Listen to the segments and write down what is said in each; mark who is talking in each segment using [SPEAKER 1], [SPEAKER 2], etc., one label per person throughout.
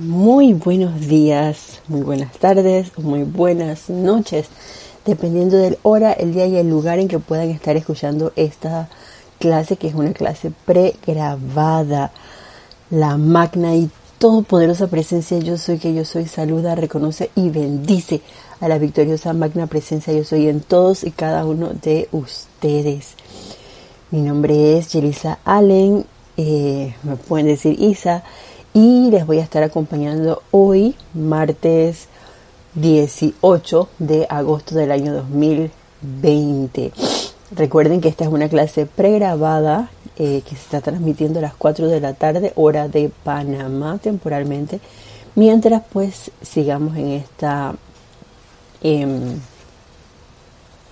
[SPEAKER 1] Muy buenos días, muy buenas tardes, muy buenas noches, dependiendo del hora, el día y el lugar en que puedan estar escuchando esta clase, que es una clase pregrabada. La magna y todopoderosa presencia yo soy que yo soy, saluda, reconoce y bendice a la victoriosa magna presencia yo soy en todos y cada uno de ustedes. Mi nombre es Yelisa Allen, eh, me pueden decir Isa y les voy a estar acompañando hoy, martes 18 de agosto del año 2020. Recuerden que esta es una clase pregrabada eh, que se está transmitiendo a las 4 de la tarde, hora de Panamá temporalmente, mientras pues sigamos en esta, em,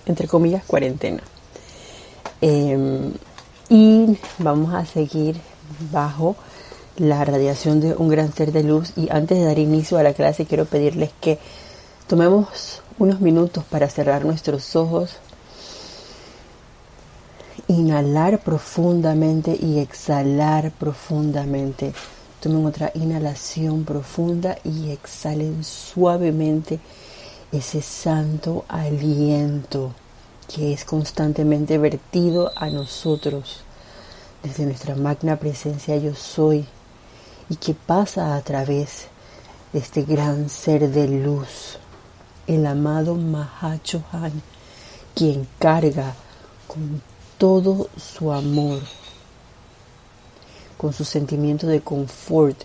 [SPEAKER 1] entre comillas, cuarentena. Em, y vamos a seguir bajo la radiación de un gran ser de luz y antes de dar inicio a la clase quiero pedirles que tomemos unos minutos para cerrar nuestros ojos, inhalar profundamente y exhalar profundamente. Tomen otra inhalación profunda y exhalen suavemente ese santo aliento que es constantemente vertido a nosotros desde nuestra magna presencia yo soy y que pasa a través de este gran ser de luz, el amado Mahachohan, quien carga con todo su amor, con su sentimiento de confort,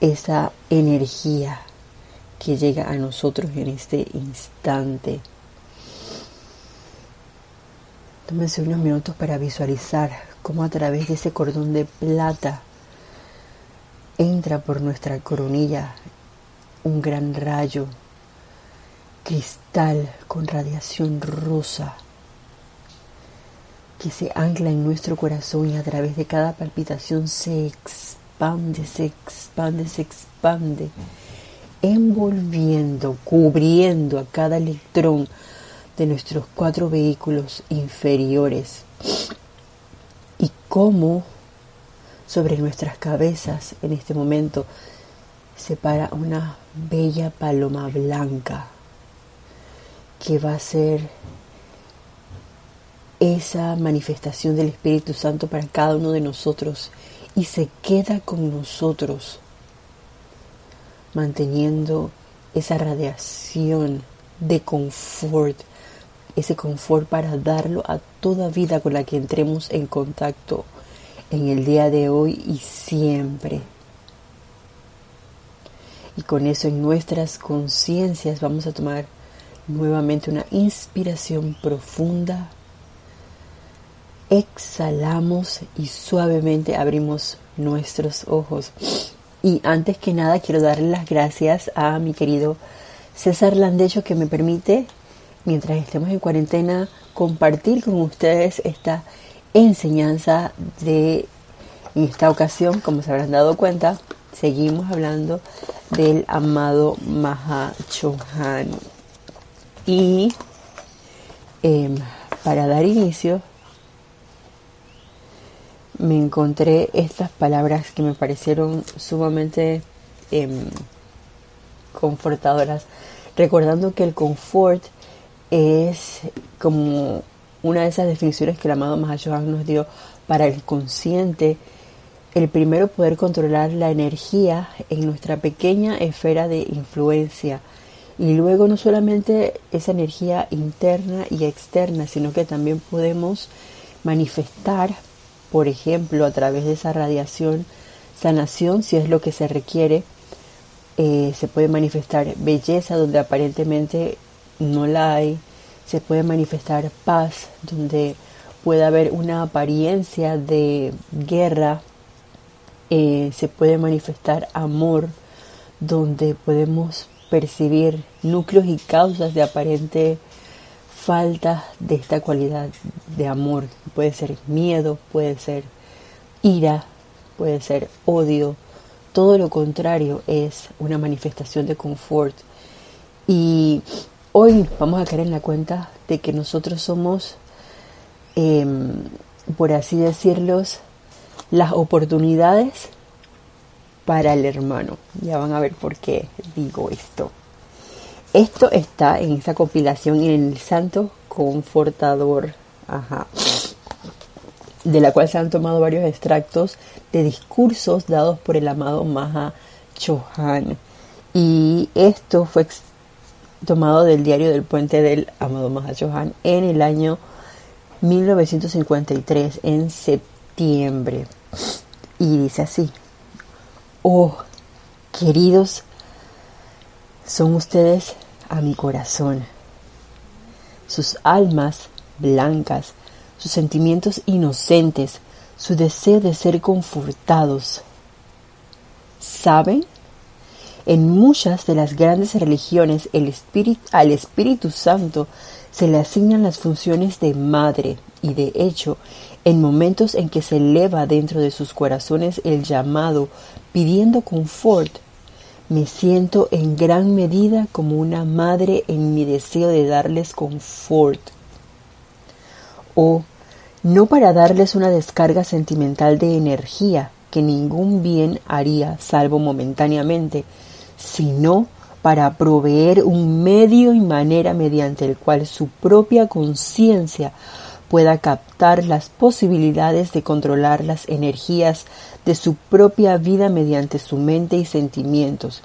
[SPEAKER 1] esa energía que llega a nosotros en este instante. Tómense unos minutos para visualizar cómo a través de ese cordón de plata entra por nuestra coronilla un gran rayo cristal con radiación rosa que se ancla en nuestro corazón y a través de cada palpitación se expande, se expande, se expande, envolviendo, cubriendo a cada electrón de nuestros cuatro vehículos inferiores. Y cómo sobre nuestras cabezas en este momento se para una bella paloma blanca que va a ser esa manifestación del Espíritu Santo para cada uno de nosotros y se queda con nosotros manteniendo esa radiación de confort, ese confort para darlo a toda vida con la que entremos en contacto en el día de hoy y siempre. Y con eso en nuestras conciencias vamos a tomar nuevamente una inspiración profunda. Exhalamos y suavemente abrimos nuestros ojos. Y antes que nada quiero darle las gracias a mi querido César Landecho que me permite, mientras estemos en cuarentena, compartir con ustedes esta enseñanza de, en esta ocasión, como se habrán dado cuenta, seguimos hablando del amado Mahachohan. Y em, para dar inicio, me encontré estas palabras que me parecieron sumamente em, confortadoras, recordando que el confort es como una de esas definiciones que el amado Mahashohan nos dio para el consciente, el primero poder controlar la energía en nuestra pequeña esfera de influencia. Y luego no solamente esa energía interna y externa, sino que también podemos manifestar, por ejemplo, a través de esa radiación, sanación, si es lo que se requiere, eh, se puede manifestar belleza donde aparentemente no la hay, se puede manifestar paz, donde puede haber una apariencia de guerra, eh, se puede manifestar amor, donde podemos percibir núcleos y causas de aparente falta de esta cualidad de amor. Puede ser miedo, puede ser ira, puede ser odio. Todo lo contrario es una manifestación de confort. Y Hoy vamos a caer en la cuenta de que nosotros somos, em, por así decirlo, las oportunidades para el hermano. Ya van a ver por qué digo esto. Esto está en esa compilación en el Santo Confortador, ajá, de la cual se han tomado varios extractos de discursos dados por el amado Maha Chohan. Y esto fue tomado del diario del puente del amado Maha Chohan en el año 1953, en septiembre. Y dice así, oh, queridos, son ustedes a mi corazón. Sus almas blancas, sus sentimientos inocentes, su deseo de ser confortados. ¿Saben? En muchas de las grandes religiones el espíritu, al Espíritu Santo se le asignan las funciones de madre y de hecho en momentos en que se eleva dentro de sus corazones el llamado pidiendo confort, me siento en gran medida como una madre en mi deseo de darles confort. O no para darles una descarga sentimental de energía que ningún bien haría salvo momentáneamente, sino para proveer un medio y manera mediante el cual su propia conciencia pueda captar las posibilidades de controlar las energías de su propia vida mediante su mente y sentimientos,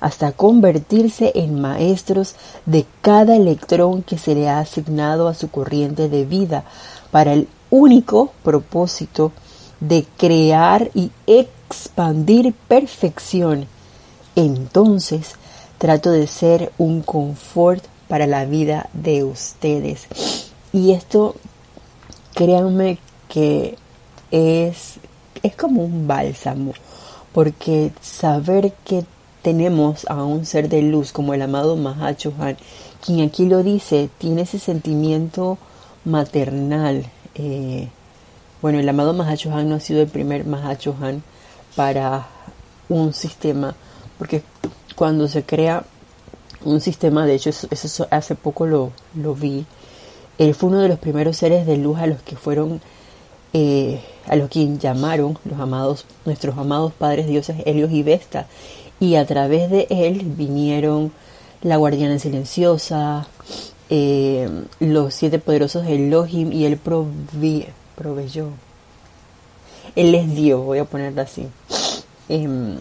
[SPEAKER 1] hasta convertirse en maestros de cada electrón que se le ha asignado a su corriente de vida para el único propósito de crear y expandir perfección. Entonces, trato de ser un confort para la vida de ustedes. Y esto créanme que es, es como un bálsamo, porque saber que tenemos a un ser de luz como el amado Mahachohan, quien aquí lo dice, tiene ese sentimiento maternal. Eh, bueno, el amado Mahachohan no ha sido el primer Mahachohan para un sistema, porque cuando se crea un sistema, de hecho eso, hace poco lo, vi, él fue uno de los primeros seres de luz a los que fueron, eh, a los que llamaron los amados, nuestros amados padres dioses Helios y Vesta. Y a través de él vinieron la guardiana silenciosa, eh, los siete poderosos Elohim y él proveyó. Él les dio, voy a ponerlo así. Em,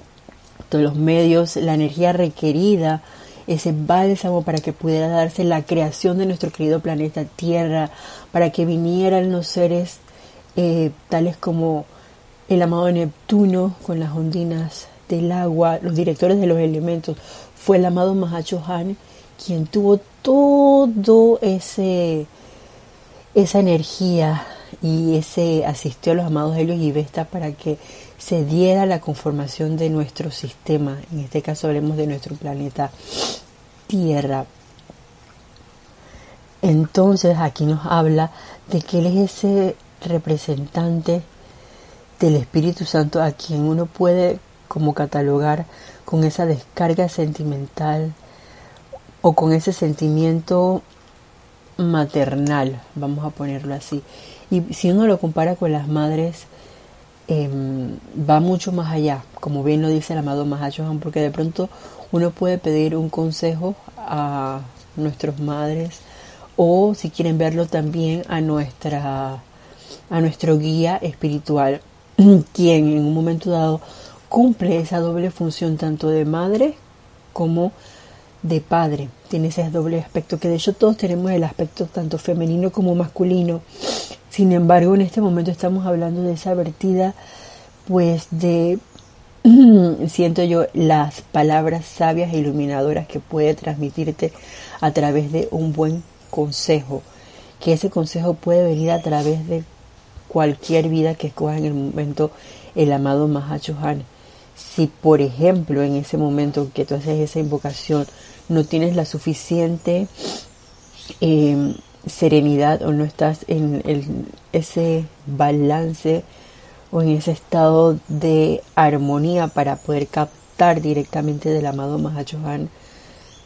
[SPEAKER 1] los medios, la energía requerida ese bálsamo para que pudiera darse la creación de nuestro querido planeta Tierra, para que vinieran los seres eh, tales como el amado Neptuno con las ondinas del agua, los directores de los elementos, fue el amado Mahacho Han quien tuvo todo ese esa energía y ese asistió a los amados Helios y Vesta para que se diera la conformación de nuestro sistema, en este caso hablemos de nuestro planeta Tierra. Entonces aquí nos habla de que Él es ese representante del Espíritu Santo a quien uno puede como catalogar con esa descarga sentimental o con ese sentimiento maternal, vamos a ponerlo así. Y si uno lo compara con las madres, Em, va mucho más allá, como bien lo dice el amado Mahachohan, porque de pronto uno puede pedir un consejo a nuestras madres o si quieren verlo también a nuestra a nuestro guía espiritual, quien en un momento dado cumple esa doble función tanto de madre como de padre. Tiene ese doble aspecto que de hecho todos tenemos el aspecto tanto femenino como masculino sin embargo, en este momento estamos hablando de esa vertida, pues de, siento yo, las palabras sabias e iluminadoras que puede transmitirte a través de un buen consejo, que ese consejo puede venir a través de cualquier vida que escoja en el momento el amado Mahachohan. Si, por ejemplo, en ese momento que tú haces esa invocación, no tienes la suficiente eh, serenidad o no estás en ese balance o en ese estado de armonía para poder captar directamente del amado Mahachohan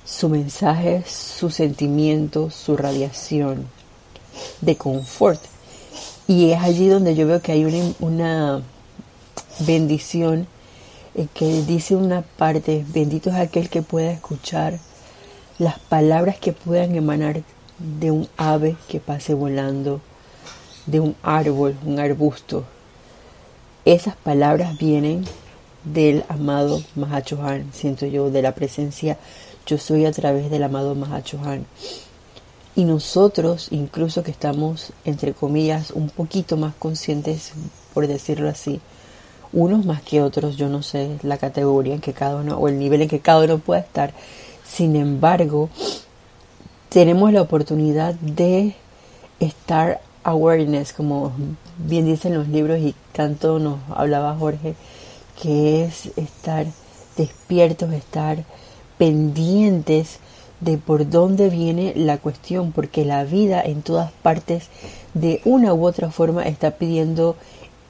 [SPEAKER 1] su mensaje, su sentimiento, su radiación de confort. Y es allí donde yo veo que hay una, bendición eh, que dice una parte, bendito es aquel que pueda escuchar las palabras que puedan emanar de un ave que pase volando, de un árbol, un arbusto. Esas palabras vienen del amado Mahachohan, siento yo, de la presencia yo soy a través del amado Mahachohan. Y nosotros, incluso que estamos, entre comillas, un poquito más conscientes, por decirlo así, unos más que otros, yo no sé la categoría en que cada uno o el nivel en que cada uno pueda estar. Sin embargo, tenemos la oportunidad de estar awareness, como bien dicen los libros y tanto nos hablaba Jorge, que es estar despiertos, estar pendientes de por dónde viene la cuestión, porque la vida en todas partes de una u otra forma está pidiendo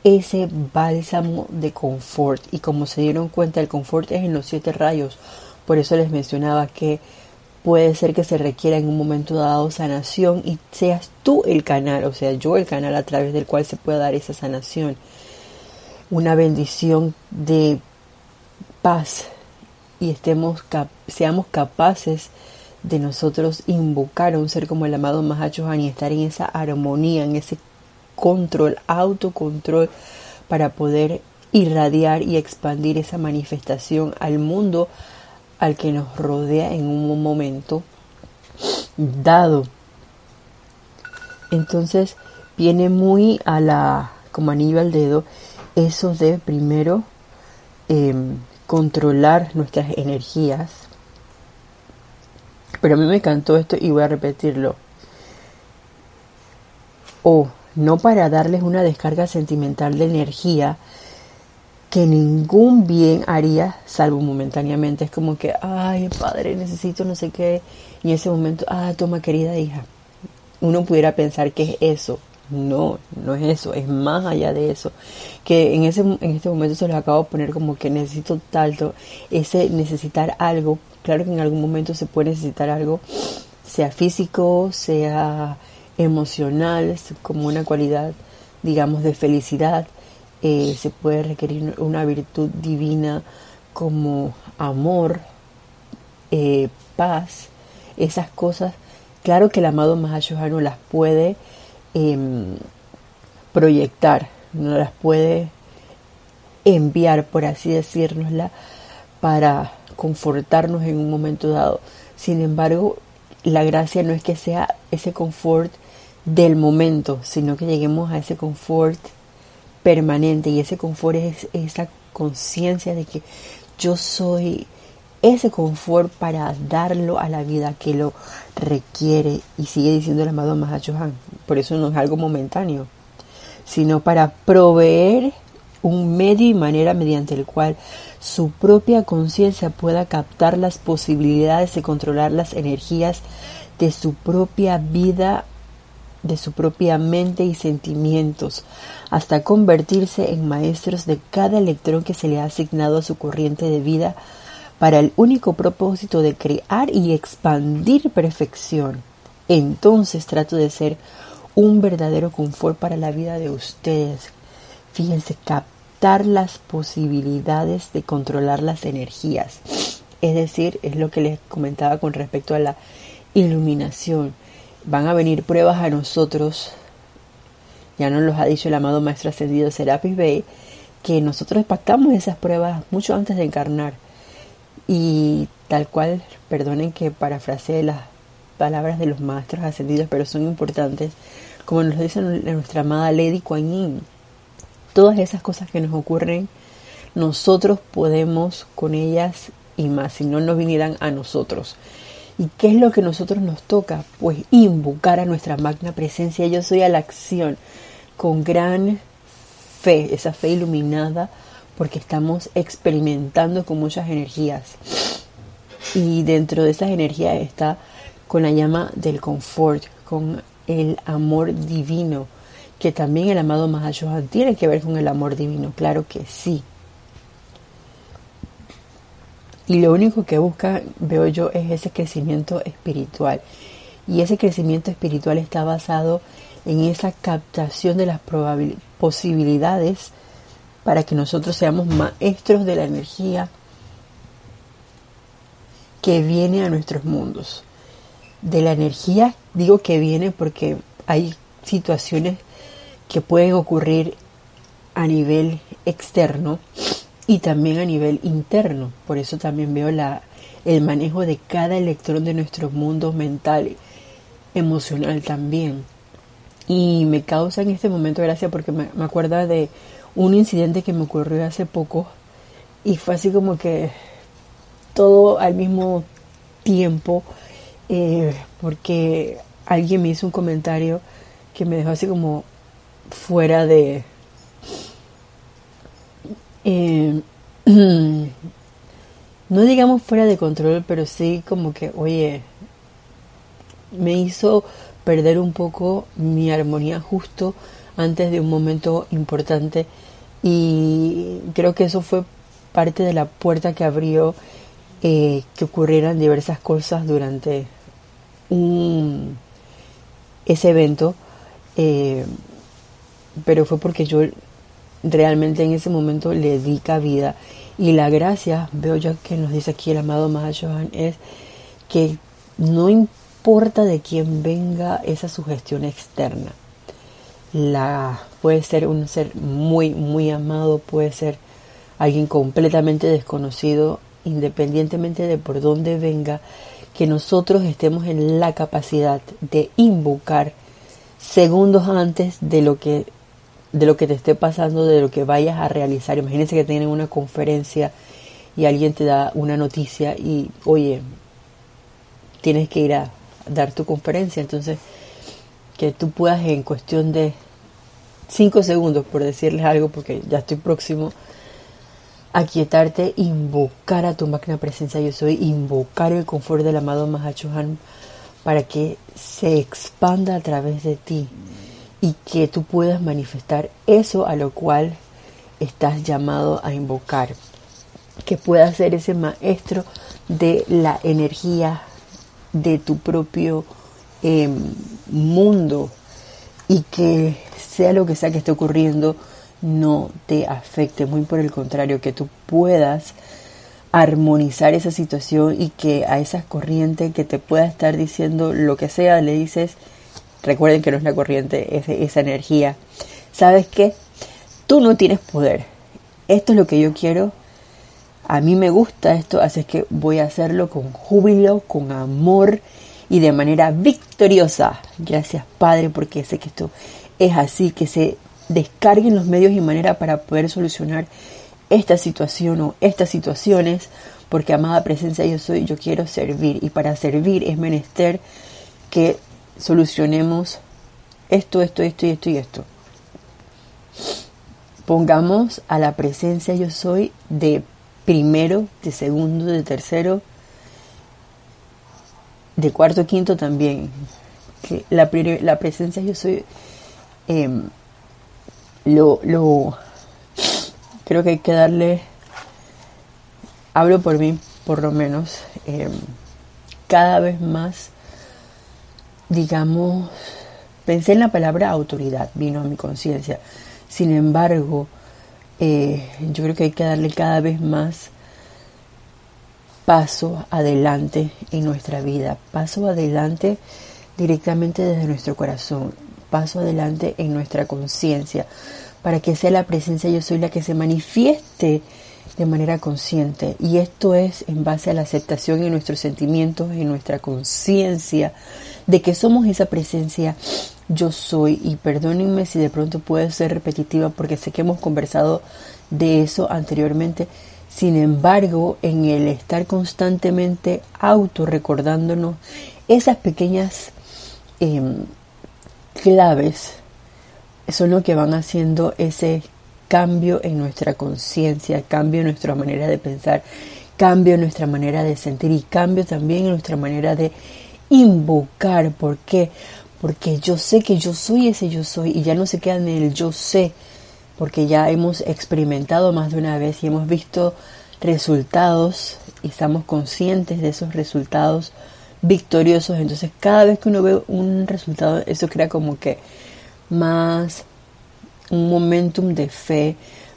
[SPEAKER 1] ese bálsamo de confort. Y como se dieron cuenta, el confort es en los siete rayos. Por eso les mencionaba que puede ser que se requiera en un momento dado sanación y seas tú el canal, o sea, yo el canal a través del cual se pueda dar esa sanación. Una bendición de paz y estemos seamos capaces de nosotros invocar a un ser como el amado Mahachohan y estar en esa armonía, en ese control, autocontrol para poder irradiar y expandir esa manifestación al mundo al que nos rodea en un momento dado. Entonces viene muy a la, como anillo al dedo, eso de primero em, controlar nuestras energías. Pero a mí me encantó esto y voy a repetirlo. O no para darles una descarga sentimental de energía que ningún bien haría, salvo momentáneamente. Es como que, ay, padre, necesito no sé qué. Y en ese momento, ah, toma, querida hija. Uno pudiera pensar que es eso. No, no es eso, es más allá de eso. Que en, ese, en este momento se los acabo de poner como que necesito tanto, ese necesitar algo. Claro que en algún momento se puede necesitar algo, sea físico, sea emocional, como una cualidad, digamos, de felicidad. Eh, se puede requerir una virtud divina como amor, eh, paz, esas cosas. Claro que el amado Mahashohanu las puede em, proyectar, no las puede enviar, por así decirnosla, para confortarnos en un momento dado. Sin embargo, la gracia no es que sea ese confort del momento, sino que lleguemos a ese confort permanente y ese confort es esa conciencia de que yo soy ese confort para darlo a la vida que lo requiere y sigue diciendo el amado Mahachohan. Por eso no es algo momentáneo, sino para proveer un medio y manera mediante el cual su propia conciencia pueda captar las posibilidades de controlar las energías de su propia vida, de su propia mente y sentimientos, hasta convertirse en maestros de cada electrón que se le ha asignado a su corriente de vida para el único propósito de crear y expandir perfección. Entonces trato de ser un verdadero confort para la vida de ustedes. Fíjense, captar las posibilidades de controlar las energías. Es decir, es lo que les comentaba con respecto a la iluminación. Van a venir pruebas a nosotros, ya nos los ha dicho el amado Maestro Ascendido Serapis Bey, que nosotros pactamos esas pruebas mucho antes de encarnar. Y tal cual, perdonen que parafrasee las palabras de los Maestros Ascendidos, pero son importantes, como nos dice nuestra amada Lady Kuan Yin. Todas esas cosas que nos ocurren, nosotros podemos con ellas y más, si no nos vinieran a nosotros. ¿Y qué es lo que nosotros nos toca? Pues invocar a nuestra magna presencia. Yo soy a la acción con gran fe, esa fe iluminada, porque estamos experimentando con muchas energías. Y dentro de esas energías está con la llama del confort, con el amor divino, que también el amado Mahashohan tiene que ver con el amor divino, claro que sí. Y lo único que busca, veo yo, es ese crecimiento espiritual. Y ese crecimiento espiritual está basado en esa captación de las posibilidades para que nosotros seamos maestros de la energía que viene a nuestros mundos. De la energía digo que viene porque hay situaciones que pueden ocurrir a nivel externo y también a nivel interno. Por eso también veo la, el manejo de cada electrón de nuestro mundo mental, emocional también. Y me causa en este momento gracia porque me, me acuerda de un incidente que me ocurrió hace poco y fue así como que todo al mismo tiempo eh, porque alguien me hizo un comentario que me dejó así como fuera de eh, no digamos fuera de control pero sí como que oye me hizo perder un poco mi armonía justo antes de un momento importante. Y creo que eso fue parte de la puerta que abrió eh, que ocurrieran diversas cosas durante un, ese evento, eh, pero fue porque yo realmente en ese momento le di cabida y la gracia, veo yo que nos dice aquí el amado Johan es que no importa de quién venga esa sugestión externa, la puede ser un ser muy muy amado, puede ser alguien completamente desconocido, independientemente de por dónde venga, que nosotros estemos en la capacidad de invocar segundos antes de lo que de lo que te esté pasando, de lo que vayas a realizar. Imagínense que tienen una conferencia y alguien te da una noticia y, oye, tienes que ir a dar tu conferencia. Entonces, que tú puedas en cuestión de cinco segundos, por decirles algo, porque ya estoy próximo, aquietarte, invocar a tu máquina presencia yo soy, invocar el confort del amado Mahachohan para que se expanda a través de ti y que tú puedas manifestar eso a lo cual estás llamado a invocar. Que puedas ser ese maestro de la energía de tu propio em, mundo y que sea lo que sea que esté ocurriendo, no te afecte, muy por el contrario, que tú puedas armonizar esa situación y que a esa corriente que te pueda estar diciendo lo que sea, le dices, recuerden que no es la corriente, es esa energía. ¿Sabes qué? Tú no tienes poder. Esto es lo que yo quiero. A mí me gusta esto, así es que voy a hacerlo con júbilo, con amor y de manera victoriosa. Gracias Padre, porque sé que esto es así, que se descarguen los medios y manera para poder solucionar esta situación o estas situaciones, porque amada presencia yo soy, yo quiero servir y para servir es menester que solucionemos esto, esto, esto y esto y esto. Pongamos a la presencia yo soy de primero, de segundo, de tercero, de cuarto, quinto también. Que la, la presencia yo soy eh, lo, lo, creo que hay que darle, hablo por mí por lo menos, eh, cada vez más, digamos, pensé en la palabra autoridad, vino a mi conciencia. Sin embargo, eh, yo creo que hay que darle cada vez más paso adelante en nuestra vida, paso adelante directamente desde nuestro corazón paso adelante en nuestra conciencia, para que sea la presencia yo soy la que se manifieste de manera consciente. Y esto es en base a la aceptación en nuestros sentimientos, en nuestra conciencia, de que somos esa presencia yo soy. Y perdónenme si de pronto puede ser repetitiva porque sé que hemos conversado de eso anteriormente. Sin embargo, en el estar constantemente auto recordándonos esas pequeñas em, claves son lo que van haciendo ese cambio en nuestra conciencia, cambio en nuestra manera de pensar, cambio en nuestra manera de sentir y cambio también en nuestra manera de invocar. ¿Por qué? Porque yo sé que yo soy ese yo soy y ya no se queda en el yo sé, porque ya hemos experimentado más de una vez y hemos visto resultados y estamos conscientes de esos resultados victoriosos. Entonces cada vez que uno ve un resultado, eso crea como que más un momentum de fe,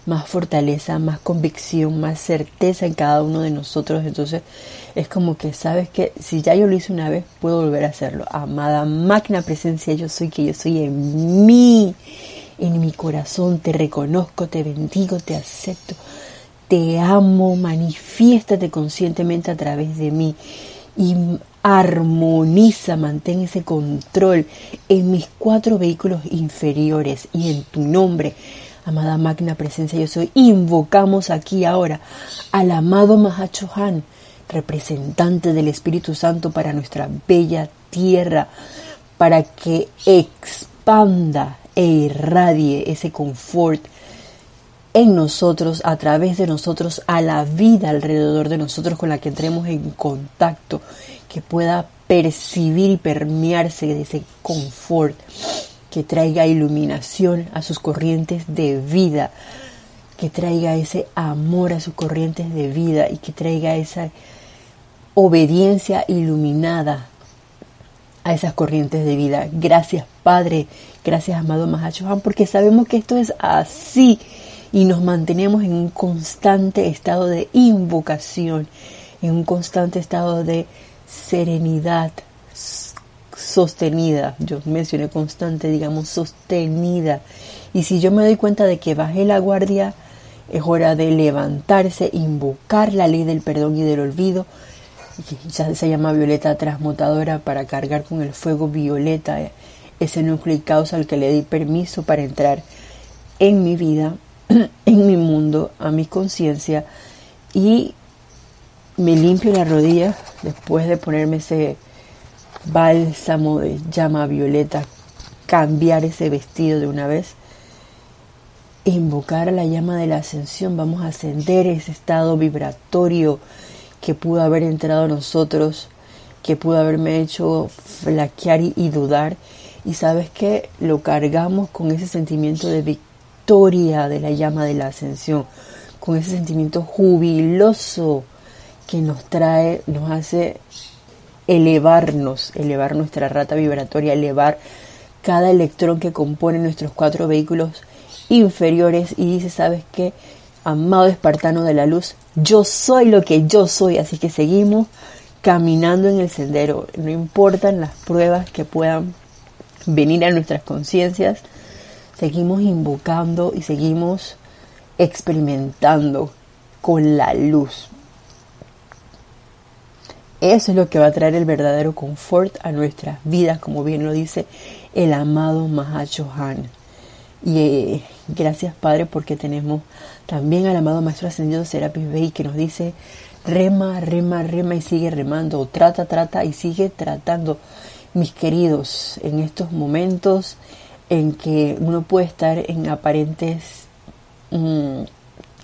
[SPEAKER 1] más fortaleza, más convicción, más certeza en cada uno de nosotros. Entonces es como que sabes que si ya yo lo hice una vez, puedo volver a hacerlo. Amada magna presencia, yo soy que yo soy en mí, en mi corazón. Te reconozco, te bendigo, te acepto. Te amo, manifiéstate conscientemente a través de mí y armoniza, mantén ese control en mis cuatro vehículos inferiores y en tu nombre. Amada magna presencia, yo soy. Invocamos aquí ahora al amado Mahachohan, representante del Espíritu Santo para nuestra bella tierra, para que expanda e irradie ese confort en nosotros, a través de nosotros, a la vida alrededor de nosotros con la que entremos en contacto, que pueda percibir y permearse de ese confort, que traiga iluminación a sus corrientes de vida, que traiga ese amor a sus corrientes de vida y que traiga esa obediencia iluminada a esas corrientes de vida. Gracias Padre, gracias amado Mahachohan, porque sabemos que esto es así y nos mantenemos en un constante estado de invocación, en un constante estado de serenidad sostenida. Yo mencioné constante, digamos, sostenida. Y si yo me doy cuenta de que bajé la guardia, es hora de levantarse, invocar la ley del perdón y del olvido. Ya se llama violeta transmutadora para cargar con el fuego violeta ese núcleo y causa al que le di permiso para entrar en mi vida en mi mundo, a mi conciencia y me limpio la rodilla después de ponerme ese bálsamo de llama violeta, cambiar ese vestido de una vez, invocar a la llama de la ascensión, vamos a ascender ese estado vibratorio que pudo haber entrado a nosotros, que pudo haberme hecho flaquear y, y dudar. Y sabes que lo cargamos con ese sentimiento de victoria de la llama de la ascensión, con ese sentimiento jubiloso que nos trae, nos hace elevarnos, elevar nuestra rata vibratoria, elevar cada electrón que compone nuestros cuatro vehículos inferiores y dice, ¿sabes qué? Amado espartano de la luz, yo soy lo que yo soy, así que seguimos caminando en el sendero, no importan las pruebas que puedan venir a nuestras conciencias, seguimos invocando y seguimos experimentando con la luz. Eso es lo que va a traer el verdadero confort a nuestras vidas, como bien lo dice el amado Mahachohan. Y eh, gracias Padre porque tenemos también al amado Maestro Ascendido Serapis Bey que nos dice rema, rema, rema y sigue remando, trata, trata y sigue tratando. Mis queridos, en estos momentos en que uno puede estar en aparentes, mm,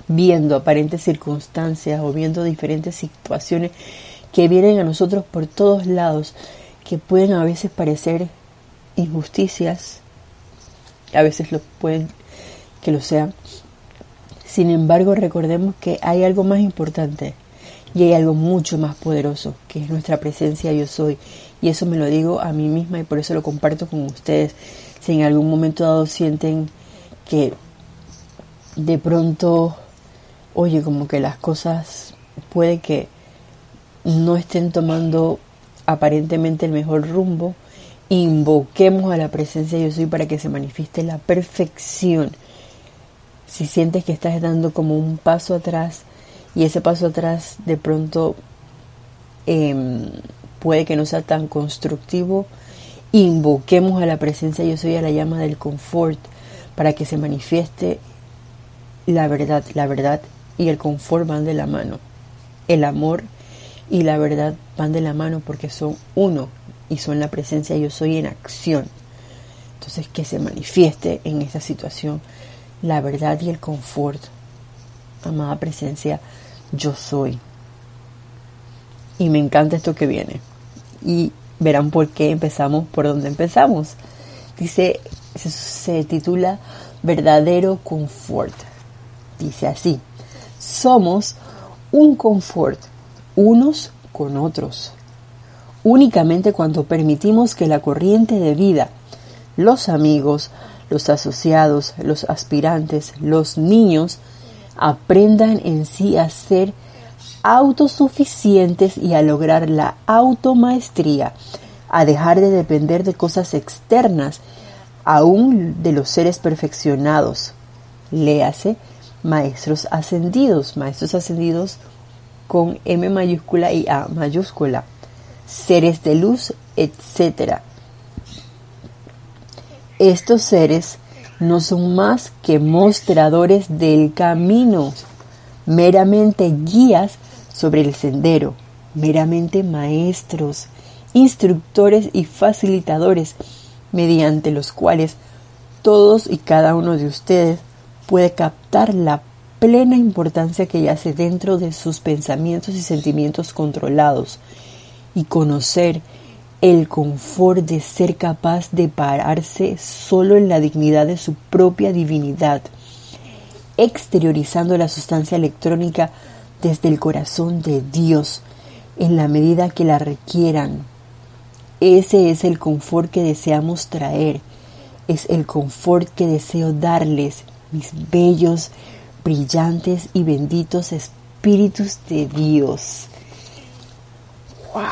[SPEAKER 1] viendo aparentes circunstancias o viendo diferentes situaciones que vienen a nosotros por todos lados, que pueden a veces parecer injusticias, a veces lo pueden que lo sean. Sin embargo, recordemos que hay algo más importante y hay algo mucho más poderoso, que es nuestra presencia yo soy. Y eso me lo digo a mí misma y por eso lo comparto con ustedes si en algún momento dado sienten que de pronto, oye, como que las cosas puede que no estén tomando aparentemente el mejor rumbo, invoquemos a la presencia de yo soy para que se manifieste la perfección. Si sientes que estás dando como un paso atrás y ese paso atrás de pronto em, puede que no sea tan constructivo, invoquemos a la presencia yo soy a la llama del confort para que se manifieste la verdad. La verdad y el confort van de la mano. El amor y la verdad van de la mano porque son uno y son la presencia yo soy en acción. Entonces que se manifieste en esta situación la verdad y el confort. Amada presencia, yo soy. Y me encanta esto que viene. Y verán por qué empezamos por donde empezamos. Dice, se, titula Verdadero Confort. Dice así, somos un confort unos con otros. Únicamente cuando permitimos que la corriente de vida, los amigos, los asociados, los aspirantes, los niños, aprendan en sí a ser autosuficientes y a lograr la automaestría, a dejar de depender de cosas externas, aún de los seres perfeccionados. Léase, maestros ascendidos, maestros ascendidos con M mayúscula y A mayúscula, seres de luz, etc. Estos seres no son más que mostradores del camino, meramente guías sobre el sendero, meramente maestros, instructores y facilitadores, mediante los cuales todos y cada uno de ustedes puede captar la plena importancia que yace dentro de sus pensamientos y sentimientos controlados y conocer el confort de ser capaz de pararse solo en la dignidad de su propia divinidad, exteriorizando la sustancia electrónica desde el corazón de Dios en la medida que la requieran. Ese es el confort que deseamos traer, es el confort que deseo darles, mis bellos, brillantes y benditos espíritus de Dios. ¡Wow!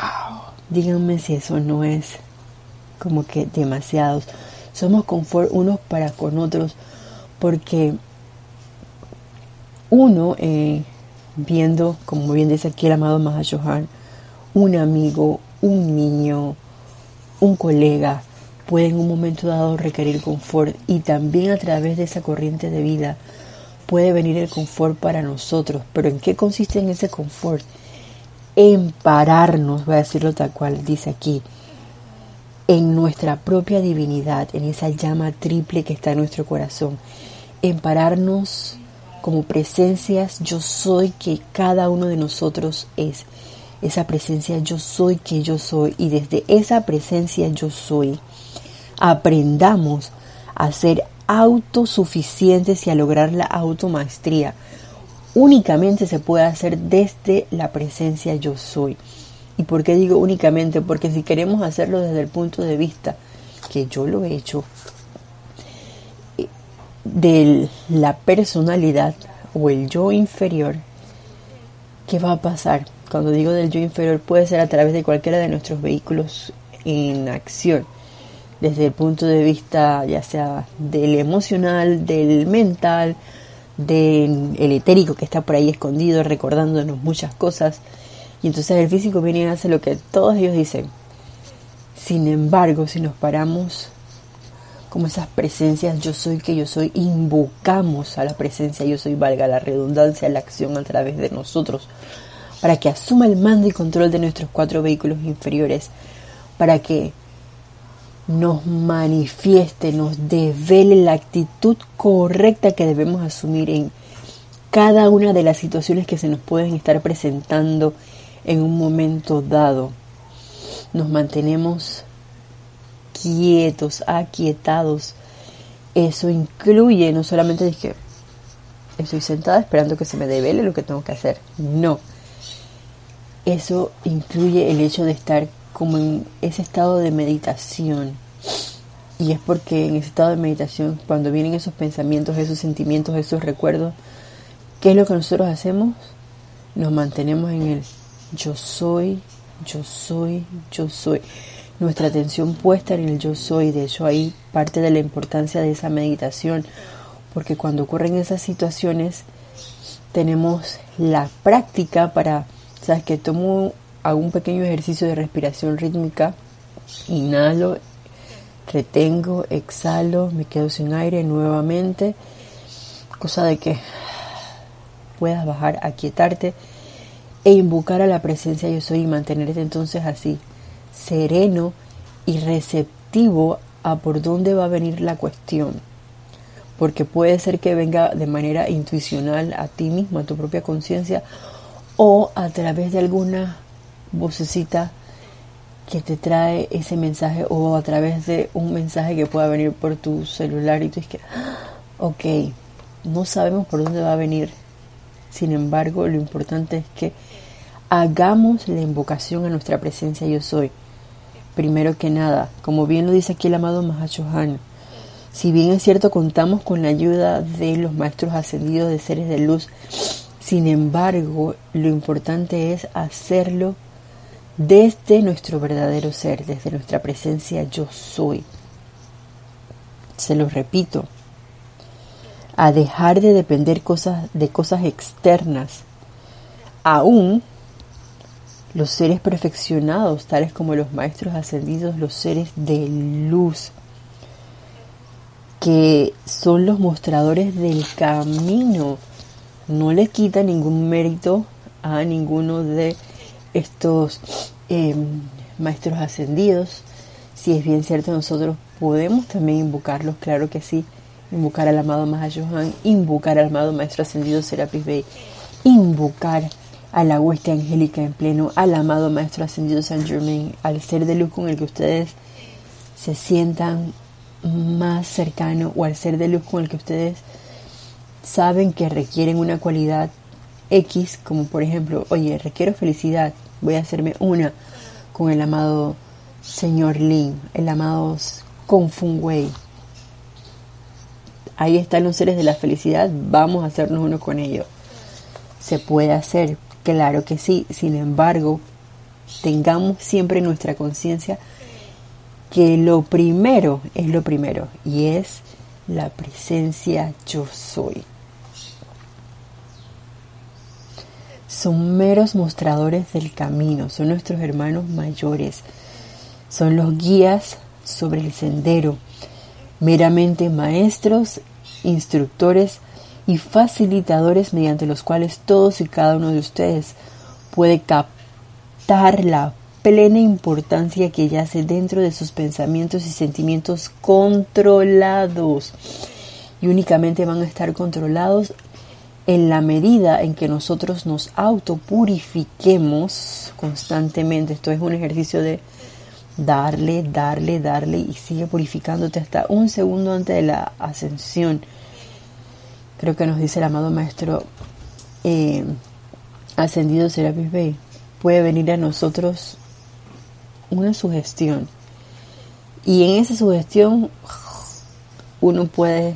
[SPEAKER 1] Díganme si eso no es como que demasiados. Somos confort unos para con otros porque uno, eh, viendo, como bien dice aquí el amado Mahashohan, un amigo, un niño, un colega, puede en un momento dado requerir confort y también a través de esa corriente de vida puede venir el confort para nosotros. Pero ¿en qué consiste en ese confort? en pararnos, voy a decirlo tal cual dice aquí, en nuestra propia divinidad, en esa llama triple que está en nuestro corazón, en pararnos como presencias yo soy que cada uno de nosotros es. Esa presencia yo soy que yo soy y desde esa presencia yo soy aprendamos a ser autosuficientes y a lograr la automaestría únicamente se puede hacer desde la presencia yo soy. ¿Y por qué digo únicamente? Porque si queremos hacerlo desde el punto de vista que yo lo he hecho, de la personalidad o el yo inferior, ¿qué va a pasar? Cuando digo del yo inferior puede ser a través de cualquiera de nuestros vehículos en acción, desde el punto de vista ya sea del emocional, del mental, del etérico que está por ahí escondido, recordándonos muchas cosas. Y entonces el físico viene y hace lo que todos ellos dicen. Sin embargo, si nos paramos como esas presencias yo soy que yo soy, invocamos a la presencia yo soy, valga la redundancia, la acción a través de nosotros, para que asuma el mando y control de nuestros cuatro vehículos inferiores, para que nos manifieste, nos devele la actitud correcta que debemos asumir en cada una de las situaciones que se nos pueden estar presentando en un momento dado. Nos mantenemos quietos, aquietados. Eso incluye no solamente que estoy sentada esperando que se me devele lo que tengo que hacer. No. Eso incluye el hecho de estar como en ese estado de meditación. Y es porque en ese estado de meditación, cuando vienen esos pensamientos, esos sentimientos, esos recuerdos, ¿qué es lo que nosotros hacemos? Nos mantenemos en el yo soy, yo soy, yo soy. Nuestra atención puesta en el yo soy. De hecho, ahí parte de la importancia de esa meditación. Porque cuando ocurren esas situaciones, tenemos la práctica para, ¿sabes? Que tomo hago un pequeño ejercicio de respiración rítmica, inhalo, retengo, exhalo, me quedo sin aire nuevamente, cosa de que puedas bajar, aquietarte e invocar a la presencia yo soy y mantenerte entonces así, sereno y receptivo a por dónde va a venir la cuestión. Porque puede ser que venga de manera intuicional a ti mismo, a tu propia conciencia, o a través de alguna vocecita que te trae ese mensaje o a través de un mensaje que pueda venir por tu celular y tú es que, ah, ok, no sabemos por dónde va a venir. Sin embargo, lo importante es que hagamos la invocación a nuestra presencia yo soy. Primero que nada, como bien lo dice aquí el amado Mahachohan, Si bien es cierto, contamos con la ayuda de los maestros ascendidos de seres de luz, sin embargo, lo importante es hacerlo desde nuestro verdadero ser, desde nuestra presencia yo soy. Se lo repito, a dejar de depender cosas, de cosas externas. Aún los seres perfeccionados, tales como los maestros ascendidos, los seres de luz, que son los mostradores del camino. No le quita ningún mérito a ninguno de estos em, maestros ascendidos. Si es bien cierto, nosotros podemos también invocarlos, claro que sí. Invocar al amado Mahayohan, invocar al amado Maestro Ascendido Serapis Bey, invocar a la hueste angélica en pleno, al amado Maestro Ascendido San Germain, al ser de luz con el que ustedes se sientan más cercano o al ser de luz con el que ustedes saben que requieren una cualidad X, como por ejemplo, oye, requiero felicidad, voy a hacerme una con el amado señor Lin, el amado Kung Fu Wei. Ahí están los seres de la felicidad, vamos a hacernos uno con ellos. Se puede hacer, claro que sí, sin embargo, tengamos siempre nuestra conciencia que lo primero es lo primero y es la presencia yo soy. Son meros mostradores del camino, son nuestros hermanos mayores, son los guías sobre el sendero, meramente maestros, instructores y facilitadores mediante los cuales todos y cada uno de ustedes puede captar la plena importancia que yace dentro de sus pensamientos y sentimientos controlados. Y únicamente van a estar controlados en la medida en que nosotros nos autopurifiquemos constantemente. Esto es un ejercicio de darle, darle, darle y sigue purificándote hasta un segundo antes de la ascensión. Creo que nos dice el amado maestro eh, ascendido Serapis Bey. Puede venir a nosotros una sugestión. Y en esa sugestión uno puede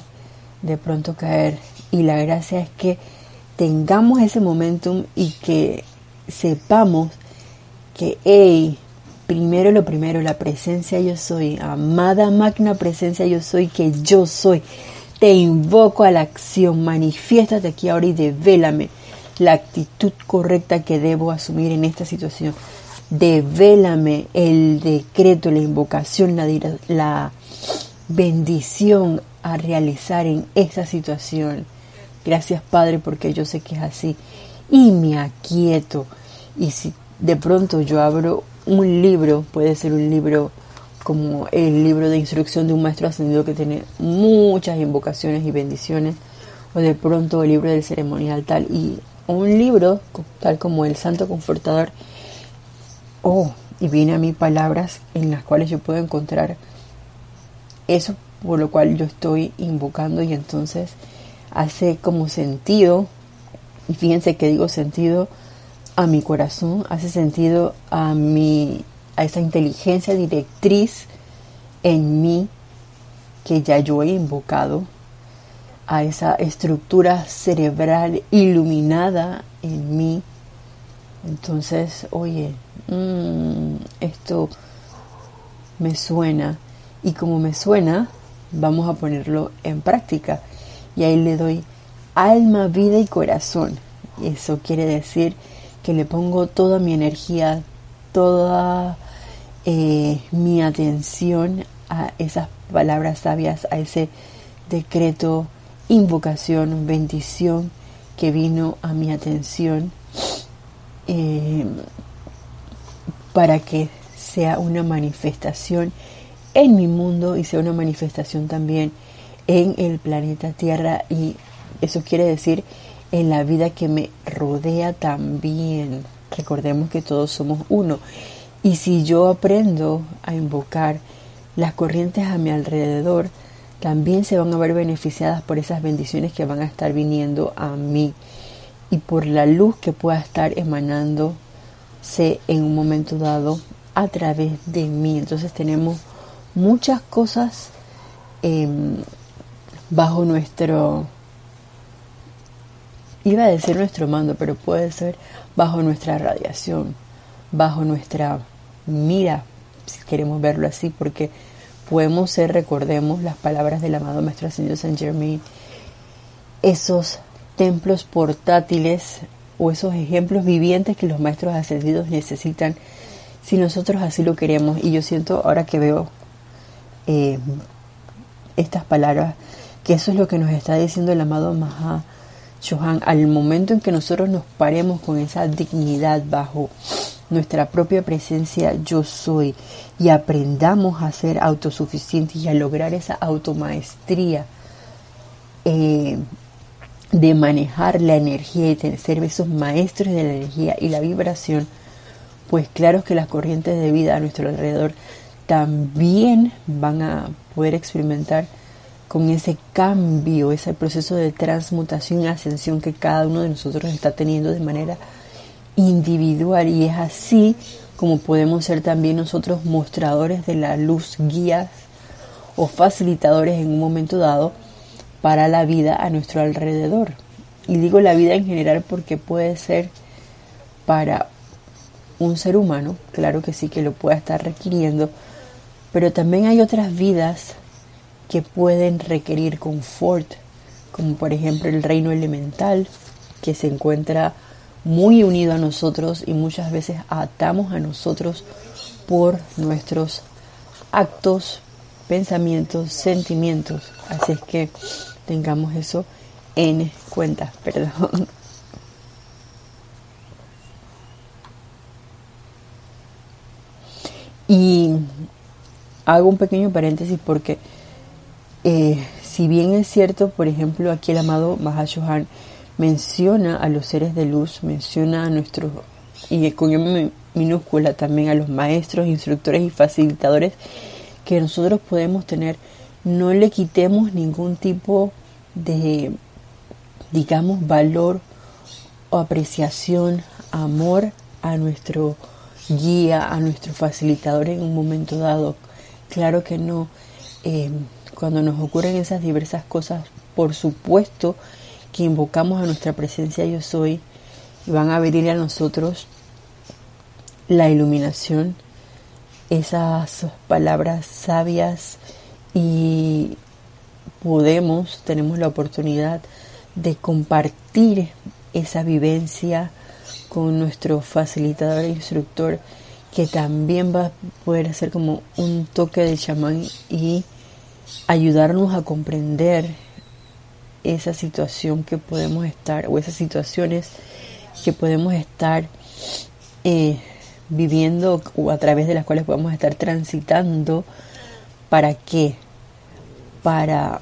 [SPEAKER 1] de pronto caer. Y la gracia es que tengamos ese momentum y que sepamos que, hey, primero lo primero, la presencia yo soy, amada magna presencia yo soy, que yo soy. Te invoco a la acción, manifiéstate aquí ahora y devélame la actitud correcta que debo asumir en esta situación devélame el decreto, la invocación, la, la bendición a realizar en esta situación. Gracias Padre porque yo sé que es así. Y me aquieto. Y si de pronto yo abro un libro, puede ser un libro como el libro de instrucción de un maestro ascendido que tiene muchas invocaciones y bendiciones, o de pronto el libro del ceremonial tal, y un libro tal como el Santo Confortador oh, y viene a mí palabras en las cuales yo puedo encontrar eso por lo cual yo estoy invocando y entonces hace como sentido, y fíjense que digo sentido a mi corazón, hace sentido a mi, a esa inteligencia directriz en mí que ya yo he invocado, a esa estructura cerebral iluminada en mí. Entonces, oye, Mm, esto me suena y como me suena, vamos a ponerlo en práctica. Y ahí le doy alma, vida y corazón. Eso quiere decir que le pongo toda mi energía, toda eh, mi atención a esas palabras sabias, a ese decreto, invocación, bendición que vino a mi atención. Eh, para que sea una manifestación en mi mundo y sea una manifestación también en el planeta Tierra y eso quiere decir en la vida que me rodea también. Recordemos que todos somos uno. Y si yo aprendo a invocar las corrientes a mi alrededor, también se van a ver beneficiadas por esas bendiciones que van a estar viniendo a mí y por la luz que pueda estar emanando en un momento dado a través de mí. Entonces tenemos muchas cosas em, bajo nuestro, iba a decir nuestro mando, pero puede ser bajo nuestra radiación, bajo nuestra mira, si queremos verlo así, porque podemos ser, recordemos las palabras del amado Maestro Ascendido Saint Germain, esos templos portátiles o esos ejemplos vivientes que los maestros ascendidos necesitan si nosotros así lo queremos. Y yo siento ahora que veo eh, estas palabras, que eso es lo que nos está diciendo el amado Maha Johan, al momento en que nosotros nos paremos con esa dignidad bajo nuestra propia presencia yo soy y aprendamos a ser autosuficientes y a lograr esa automaestría eh, de manejar la energía y de ser esos maestros de la energía y la vibración, pues claro que las corrientes de vida a nuestro alrededor también van a poder experimentar con ese cambio, ese proceso de transmutación y ascensión que cada uno de nosotros está teniendo de manera individual y es así como podemos ser también nosotros mostradores de la luz, guías o facilitadores en un momento dado para la vida a nuestro alrededor. Y digo la vida en general porque puede ser para un ser humano, claro que sí que lo pueda estar requiriendo, pero también hay otras vidas que pueden requerir confort, como por ejemplo el reino elemental, que se encuentra muy unido a nosotros y muchas veces atamos a nosotros por nuestros actos, pensamientos, sentimientos. Así es que tengamos eso en cuenta, perdón. Y hago un pequeño paréntesis porque eh, si bien es cierto, por ejemplo, aquí el amado Mahashohan menciona a los seres de luz, menciona a nuestros, y con minúscula también a los maestros, instructores y facilitadores que nosotros podemos tener, no le quitemos ningún tipo de, digamos, valor o apreciación, amor a nuestro guía, a nuestro facilitador en un momento dado. Claro que no. Eh, cuando nos ocurren esas diversas cosas, por supuesto que invocamos a nuestra presencia yo soy y van a venir a nosotros la iluminación, esas palabras sabias y podemos, tenemos la oportunidad de compartir esa vivencia con nuestro facilitador e instructor que también va a poder hacer como un toque de chamán y ayudarnos a comprender esa situación que podemos estar o esas situaciones que podemos estar eh, viviendo o a través de las cuales podemos estar transitando. ¿Para qué? Para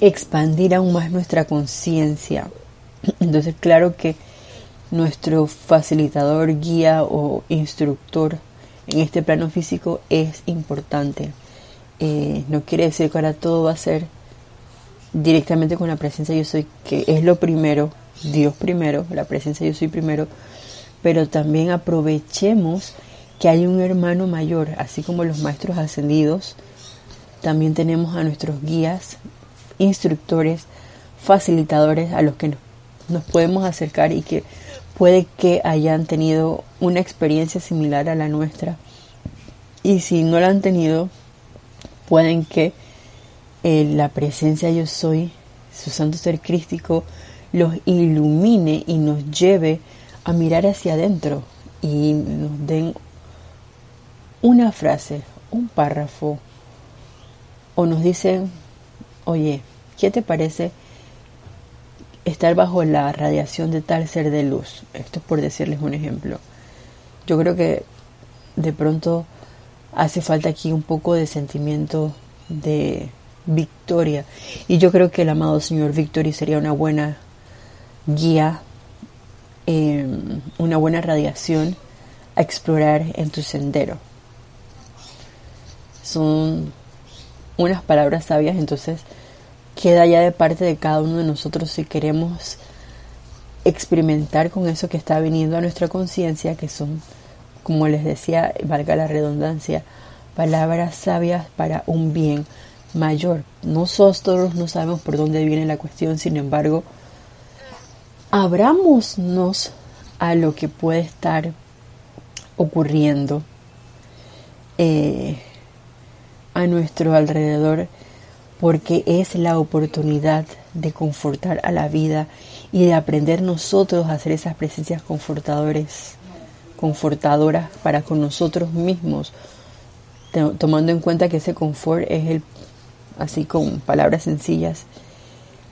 [SPEAKER 1] expandir aún más nuestra conciencia. Entonces, claro que nuestro facilitador, guía o instructor en este plano físico es importante. Eh, no quiere decir que ahora todo va a ser directamente con la presencia yo soy, que es lo primero, Dios primero, la presencia yo soy primero, pero también aprovechemos que hay un hermano mayor, así como los maestros ascendidos, también tenemos a nuestros guías, instructores, facilitadores a los que nos podemos acercar y que puede que hayan tenido una experiencia similar a la nuestra. Y si no la han tenido, pueden que eh, la presencia yo soy, su santo ser crístico, los ilumine y nos lleve a mirar hacia adentro y nos den una frase, un párrafo, o nos dicen, oye, ¿qué te parece estar bajo la radiación de tal ser de luz? Esto es por decirles un ejemplo. Yo creo que de pronto hace falta aquí un poco de sentimiento de victoria. Y yo creo que el amado Señor Victory sería una buena guía, em, una buena radiación a explorar en tu sendero. Son unas palabras sabias, entonces queda ya de parte de cada uno de nosotros si queremos experimentar con eso que está viniendo a nuestra conciencia, que son como les decía, valga la redundancia, palabras sabias para un bien mayor. Nosotros no sabemos por dónde viene la cuestión, sin embargo, abrámonos a lo que puede estar ocurriendo eh, a nuestro alrededor, porque es la oportunidad de confortar a la vida y de aprender nosotros a hacer esas presencias confortadores, confortadoras para con nosotros mismos, tomando en cuenta que ese confort es el, así con palabras sencillas,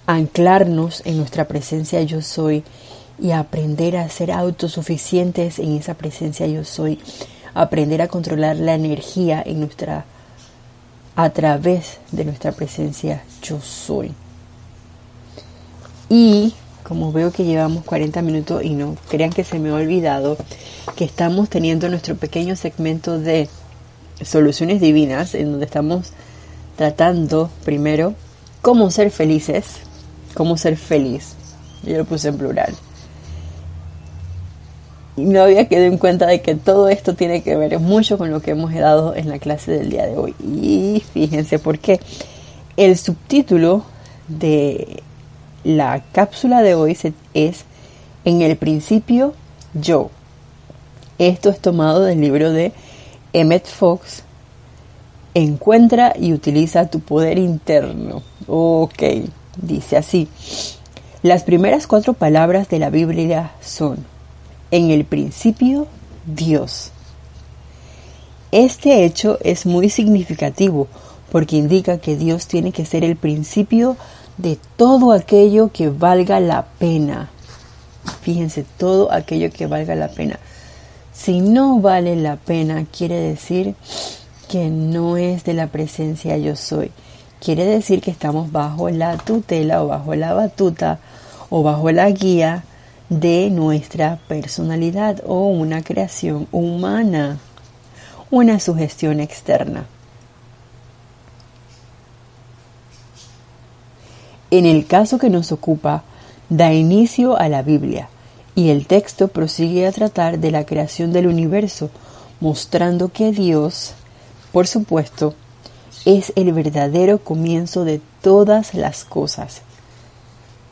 [SPEAKER 1] anclarnos en nuestra presencia yo soy y aprender a ser autosuficientes en esa presencia yo soy, aprender a controlar la energía en nuestra a través de nuestra presencia yo soy. Y como veo que llevamos 40 minutos y no crean que se me ha olvidado que estamos teniendo nuestro pequeño segmento de soluciones divinas en donde estamos tratando primero cómo ser felices, cómo ser feliz. Yo lo puse en plural. Y no había quedado en cuenta de que todo esto tiene que ver mucho con lo que hemos dado en la clase del día de hoy. Y fíjense por qué. El subtítulo de la cápsula de hoy es En el principio yo. Esto es tomado del libro de Emmett Fox. Encuentra y utiliza tu poder interno. Ok, dice así. Las primeras cuatro palabras de la Biblia son en el principio Dios. Este hecho es muy significativo porque indica que Dios tiene que ser el principio todo aquello que valga la pena. Fíjense, todo aquello que valga la pena. Si no vale la pena, quiere decir que no es de la presencia yo soy. Quiere decir que estamos bajo la tutela o bajo la batuta o bajo la guía de nuestra personalidad o una creación humana, una sugestión externa. En el caso que nos ocupa, da inicio a la Biblia y el texto prosigue a tratar de la creación del universo, mostrando que Dios, por supuesto, es el verdadero comienzo de todas las cosas.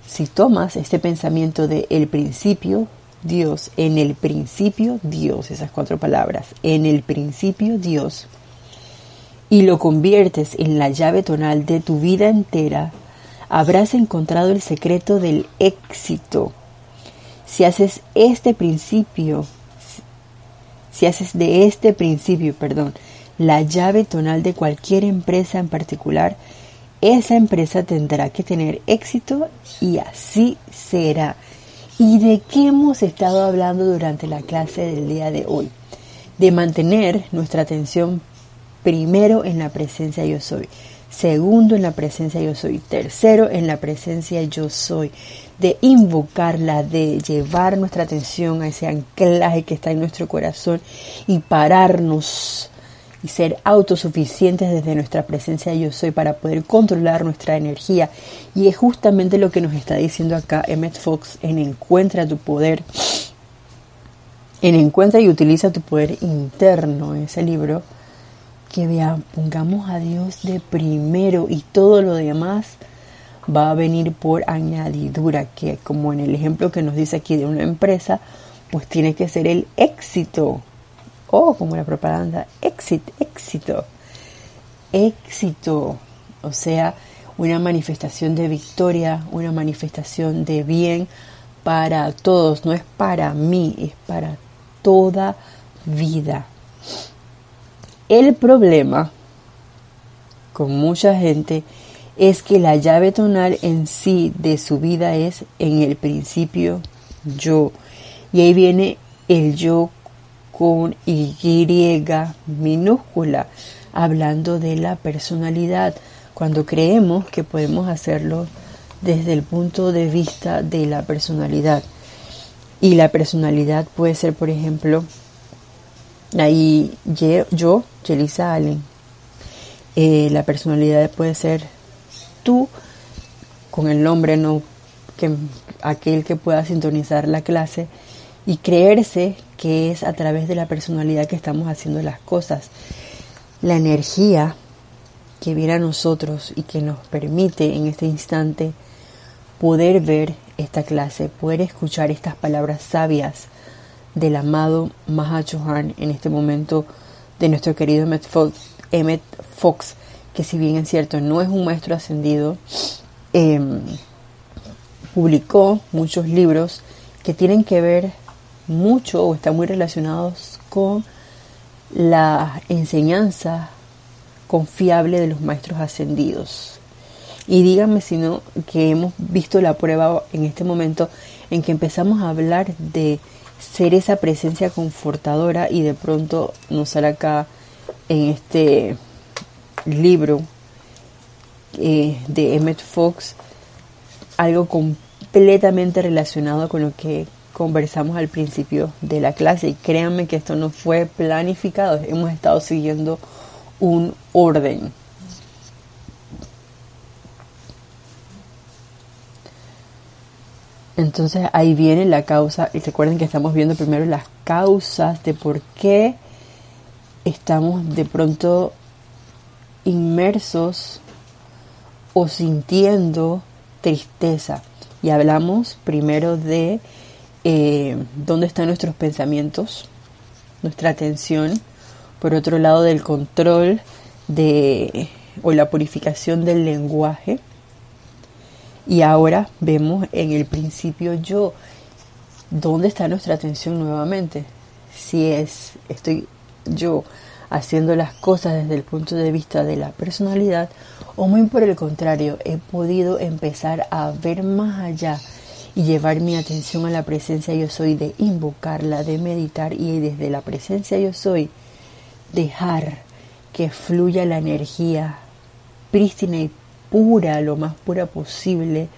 [SPEAKER 1] Si tomas este pensamiento de el principio, Dios, en el principio, Dios, esas cuatro palabras, en el principio, Dios, y lo conviertes en la llave tonal de tu vida entera, habrás encontrado el secreto del éxito. Si haces este principio, si haces de este principio, perdón, la llave tonal de cualquier empresa en particular, esa empresa tendrá que tener éxito y así será. ¿Y de qué hemos estado hablando durante la clase del día de hoy? De mantener nuestra atención primero en la presencia yo soy, segundo en la presencia yo soy, tercero en la presencia yo soy, de invocarla, de llevar nuestra atención a ese anclaje que está en nuestro corazón y pararnos y ser autosuficientes desde nuestra presencia yo soy para poder controlar nuestra energía. Y es justamente lo que nos está diciendo acá Emmett Fox en Encuentra tu poder. En Encuentra y utiliza tu poder interno, en ese libro, que pongamos a Dios de primero y todo lo demás va a venir por añadidura, que como en el ejemplo que nos dice aquí de una empresa, pues tiene que ser el éxito. O como la propaganda, éxito, éxito, éxito, o sea, una manifestación de victoria, una manifestación de bien para todos, no es para mí, es para toda vida. El problema con mucha gente es que la llave tonal en sí de su vida es en el principio yo. Y ahí viene el yo con Y minúscula, hablando de la personalidad, cuando creemos que podemos hacerlo desde el punto de vista de la personalidad. Y la personalidad puede ser, por ejemplo, ahí yo, Jelisa Allen. Eh, la personalidad puede ser tú, con el nombre, no que aquel que pueda sintonizar la clase y creerse que es a través de la personalidad que estamos haciendo las cosas. la energía que viene a nosotros y que nos permite en este instante poder ver esta clase, poder escuchar estas palabras sabias del amado Mahachohan en este momento de nuestro querido Emmett Fox, que si bien es cierto no es un maestro ascendido, em, publicó muchos libros que tienen que ver mucho o están muy relacionados con la enseñanza confiable de los maestros ascendidos. Y díganme si no, que hemos visto la prueba en este momento en que empezamos a hablar de ser esa presencia confortadora y de pronto nos sale acá en este libro eh, de Emmett Fox algo completamente relacionado con lo que conversamos al principio de la clase y créanme que esto no fue planificado, hemos estado siguiendo un orden. Entonces ahí viene la causa, y recuerden que estamos viendo primero las causas de por qué estamos de pronto inmersos o sintiendo tristeza. Y hablamos primero de eh, dónde están nuestros pensamientos, nuestra atención, por otro lado del control de o la purificación del lenguaje. Y ahora vemos en el principio yo dónde está nuestra atención nuevamente. Si es estoy yo haciendo las cosas desde el punto de vista de la personalidad o muy por el contrario, he podido empezar a ver más allá y llevar mi atención a la presencia yo soy, de invocarla, de meditar y desde la presencia yo soy, dejar que fluya la energía prístina y pura, lo más pura posible,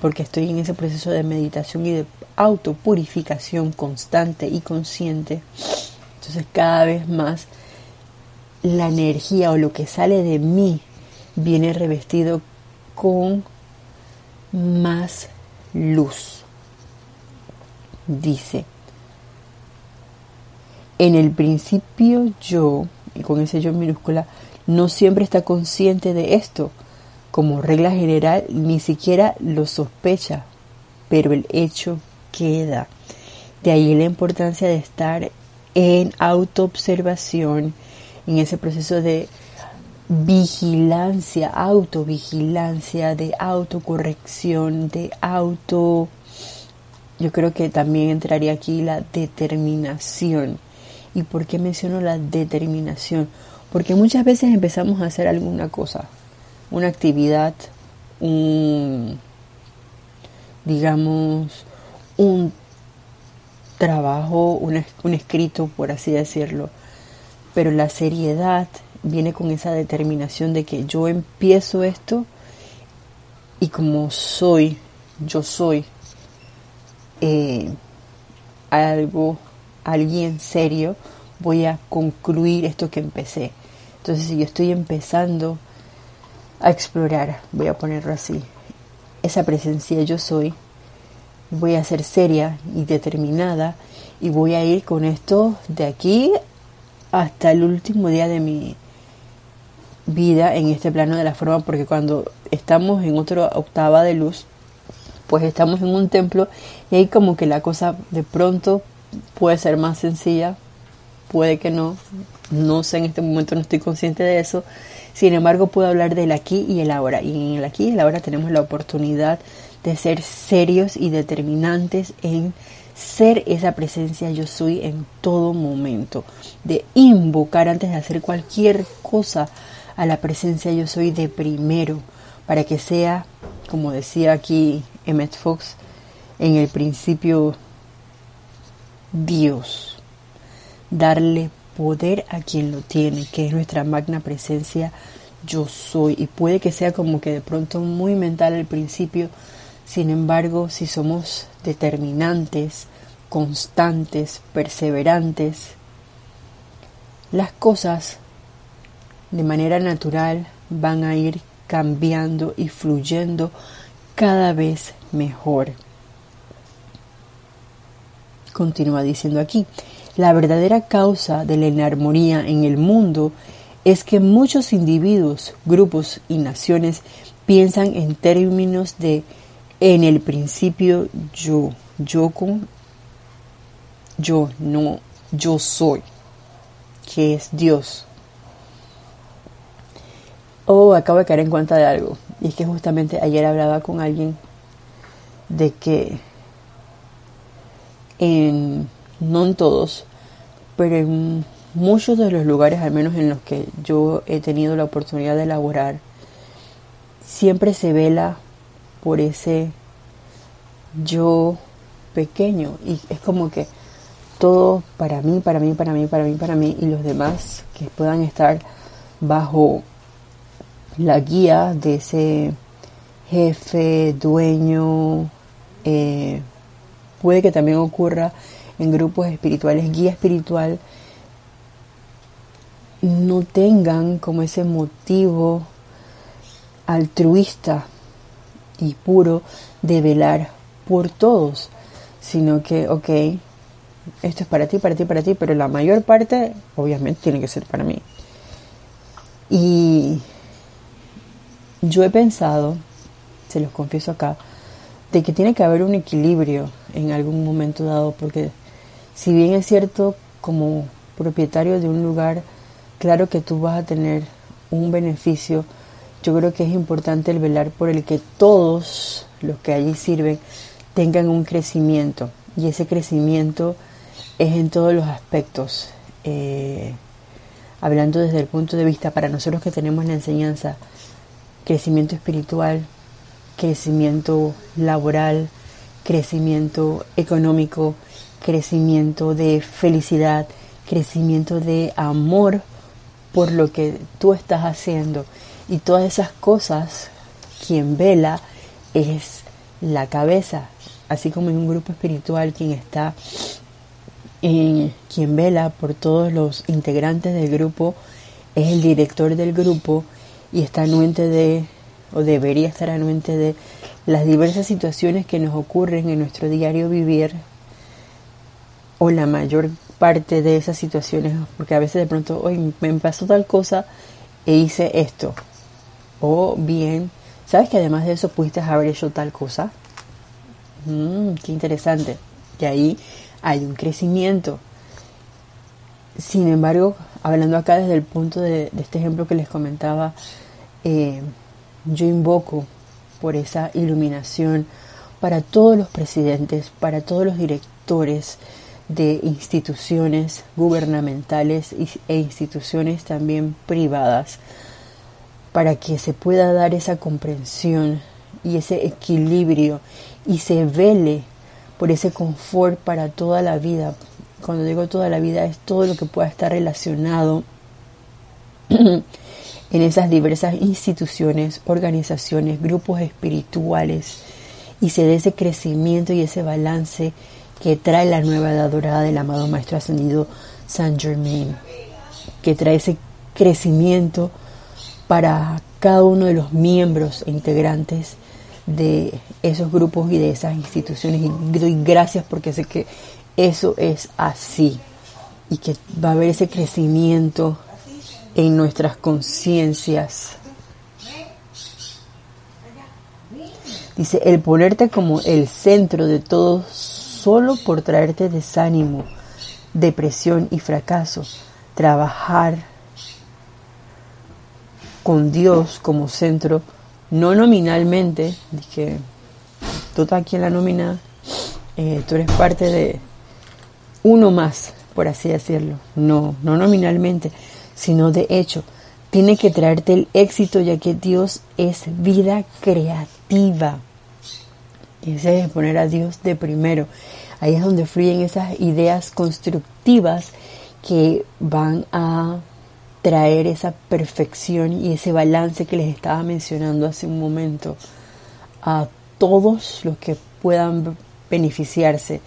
[SPEAKER 1] porque estoy en ese proceso de meditación y de autopurificación constante y consciente. Entonces cada vez más la energía o lo que sale de mí viene revestido con más luz. Dice, en el principio yo, y con ese yo minúscula, no siempre está consciente de esto. Como regla general, ni siquiera lo sospecha, pero el hecho queda. De ahí la importancia de estar en autoobservación, en ese proceso de vigilancia, autovigilancia, de autocorrección, de auto... Yo creo que también entraría aquí la determinación. ¿Y por qué menciono la determinación? Porque muchas veces empezamos a hacer alguna cosa, una actividad, un, digamos, un trabajo, un, escrito, por así decirlo. Pero la seriedad viene con esa determinación de que yo empiezo esto y como soy, yo soy eh, algo, alguien serio, voy a concluir esto que empecé. Entonces, si yo estoy empezando a explorar, voy a ponerlo así, esa presencia yo soy, voy a ser seria y determinada y voy a ir con esto de aquí hasta el último día de mi vida en este plano de la forma, porque cuando estamos en otra octava de luz, pues estamos en un templo y ahí como que la cosa de pronto puede ser más sencilla, puede que no, no sé, en este momento no estoy consciente de eso, sin embargo puedo hablar del aquí y el ahora, y en el aquí y el ahora tenemos la oportunidad de ser serios y determinantes en ser esa presencia yo soy en todo momento, de invocar antes de hacer cualquier cosa a la presencia yo soy de primero, para que sea, como decía aquí Emmett Fox, en el principio Dios, darle poder a quien lo tiene, que es nuestra magna presencia yo soy. Y puede que sea como que de pronto muy mental al principio, sin embargo, si somos determinantes, constantes, perseverantes, las cosas de manera natural van a ir cambiando y fluyendo cada vez mejor. Continúa diciendo aquí, la verdadera causa de la inarmonía en el mundo es que muchos individuos, grupos y naciones piensan en términos de en el principio yo, yo con yo, no yo soy, que es Dios. Oh, acabo de caer en cuenta de algo. Y es que justamente ayer hablaba con alguien de que en, no en todos, pero en muchos de los lugares, al menos en los que yo he tenido la oportunidad de laborar, siempre se vela por ese yo pequeño. Y es como que todo para mí, para mí, para mí, para mí, para mí y los demás que puedan estar bajo la guía de ese jefe, dueño, eh, puede que también ocurra en grupos espirituales, guía espiritual, no tengan como ese motivo altruista y puro de velar por todos, sino que, ok, esto es para ti, para ti, para ti, pero la mayor parte obviamente tiene que ser para mí. Y yo he pensado, se los confieso acá, de que tiene que haber un equilibrio en algún momento dado, porque si bien es cierto, como propietario de un lugar, claro que tú vas a tener un beneficio, yo creo que es importante el velar por el que todos los que allí sirven tengan un crecimiento y ese crecimiento es en todos los aspectos. Eh, hablando desde el punto de vista para nosotros que tenemos la enseñanza, crecimiento espiritual, crecimiento laboral, crecimiento económico, crecimiento de felicidad, crecimiento de amor por lo que tú estás haciendo. Y todas esas cosas, quien vela es la cabeza, así como en un grupo espiritual quien está, en, quien vela por todos los integrantes del grupo es el director del grupo y está anuente de, o debería estar anuente de las diversas situaciones que nos ocurren en nuestro diario vivir o la mayor parte de esas situaciones, porque a veces de pronto, hoy me pasó tal cosa e hice esto. O bien, ¿sabes que además de eso pudiste haber hecho tal cosa? Mm, qué interesante. Y ahí hay un crecimiento. Sin embargo, hablando acá desde el punto de, este ejemplo que les comentaba, eh, yo invoco por esa iluminación para todos los presidentes, para todos los directores, de instituciones gubernamentales e instituciones también privadas para que se pueda dar esa comprensión y ese equilibrio y se vele por ese confort para toda la vida. Cuando digo toda la vida es todo lo que pueda estar relacionado en esas diversas instituciones, organizaciones, grupos espirituales y se dé ese crecimiento y ese balance que trae la nueva edad dorada del amado Maestro Ascendido Saint Germain, que trae ese crecimiento para cada uno de los miembros e integrantes de esos grupos y de esas instituciones. Y doy gracias porque sé que eso es así y que va a haber ese crecimiento en nuestras conciencias. Dice, el ponerte como el centro de todos solo por traerte desánimo, depresión y fracaso. Trabajar con Dios como centro, no nominalmente, dije, tú estás aquí en la nómina, eh, tú eres parte de uno más, por así decirlo. No, no nominalmente, sino de hecho. Tiene que traerte el éxito ya que Dios es vida creativa. Ese es poner a Dios de primero. Ahí es donde fluyen esas ideas constructivas que van a traer esa perfección y ese balance que les estaba mencionando hace un momento a todos los que puedan beneficiarse.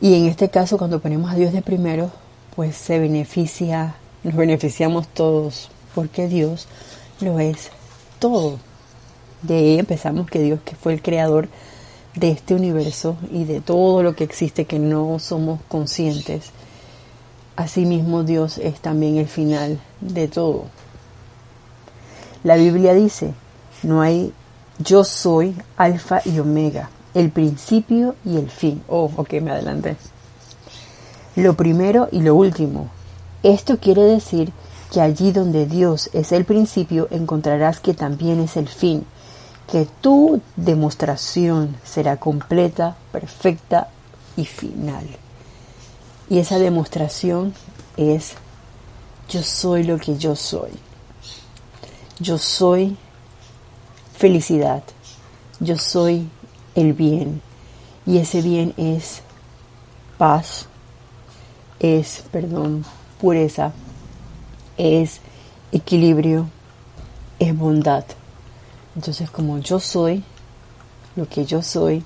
[SPEAKER 1] Y en este caso, cuando ponemos a Dios de primero, pues se beneficia, nos beneficiamos todos, porque Dios lo es todo. De ahí empezamos que Dios, que fue el creador de este universo y de todo lo que existe que no somos conscientes, asimismo Dios es también el final de todo. La Biblia dice, no hay yo soy alfa y omega, el principio y el fin. Oh, ok, me adelanté. Lo primero y lo último. Esto quiere decir que allí donde Dios es el principio encontrarás que también es el fin, que tu demostración será completa, perfecta y final. Y esa demostración es yo soy lo que yo soy. Yo soy felicidad. Yo soy el bien. Y ese bien es paz, es, perdón, pureza, es equilibrio, es bondad. Entonces, como yo soy, lo que yo soy,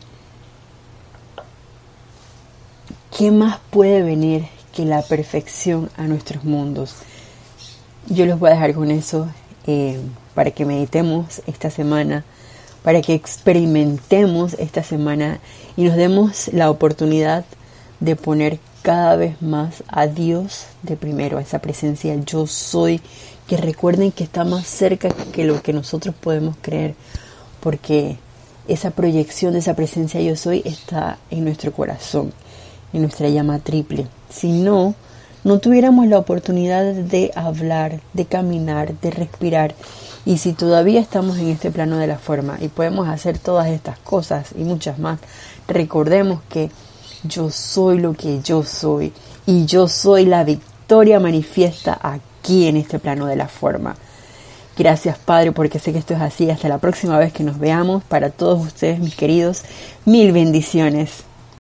[SPEAKER 1] ¿qué más puede venir que la perfección a nuestros mundos? Yo los voy a dejar con eso eh, para que meditemos esta semana, para que experimentemos esta semana y nos demos la oportunidad de poner cada vez más a Dios de primero, a esa presencia yo soy, que recuerden que está más cerca que lo que nosotros podemos creer, porque esa proyección de esa presencia yo soy está en nuestro corazón, en nuestra llama triple. Si no, no tuviéramos la oportunidad de hablar, de caminar, de respirar. Y si todavía estamos en este plano de la forma y podemos hacer todas estas cosas y muchas más, recordemos que yo soy lo que yo soy y yo soy la victoria manifiesta aquí en este plano de la forma. Gracias Padre porque sé que esto es así. Hasta la próxima vez que nos veamos. Para todos ustedes, mis queridos, mil bendiciones.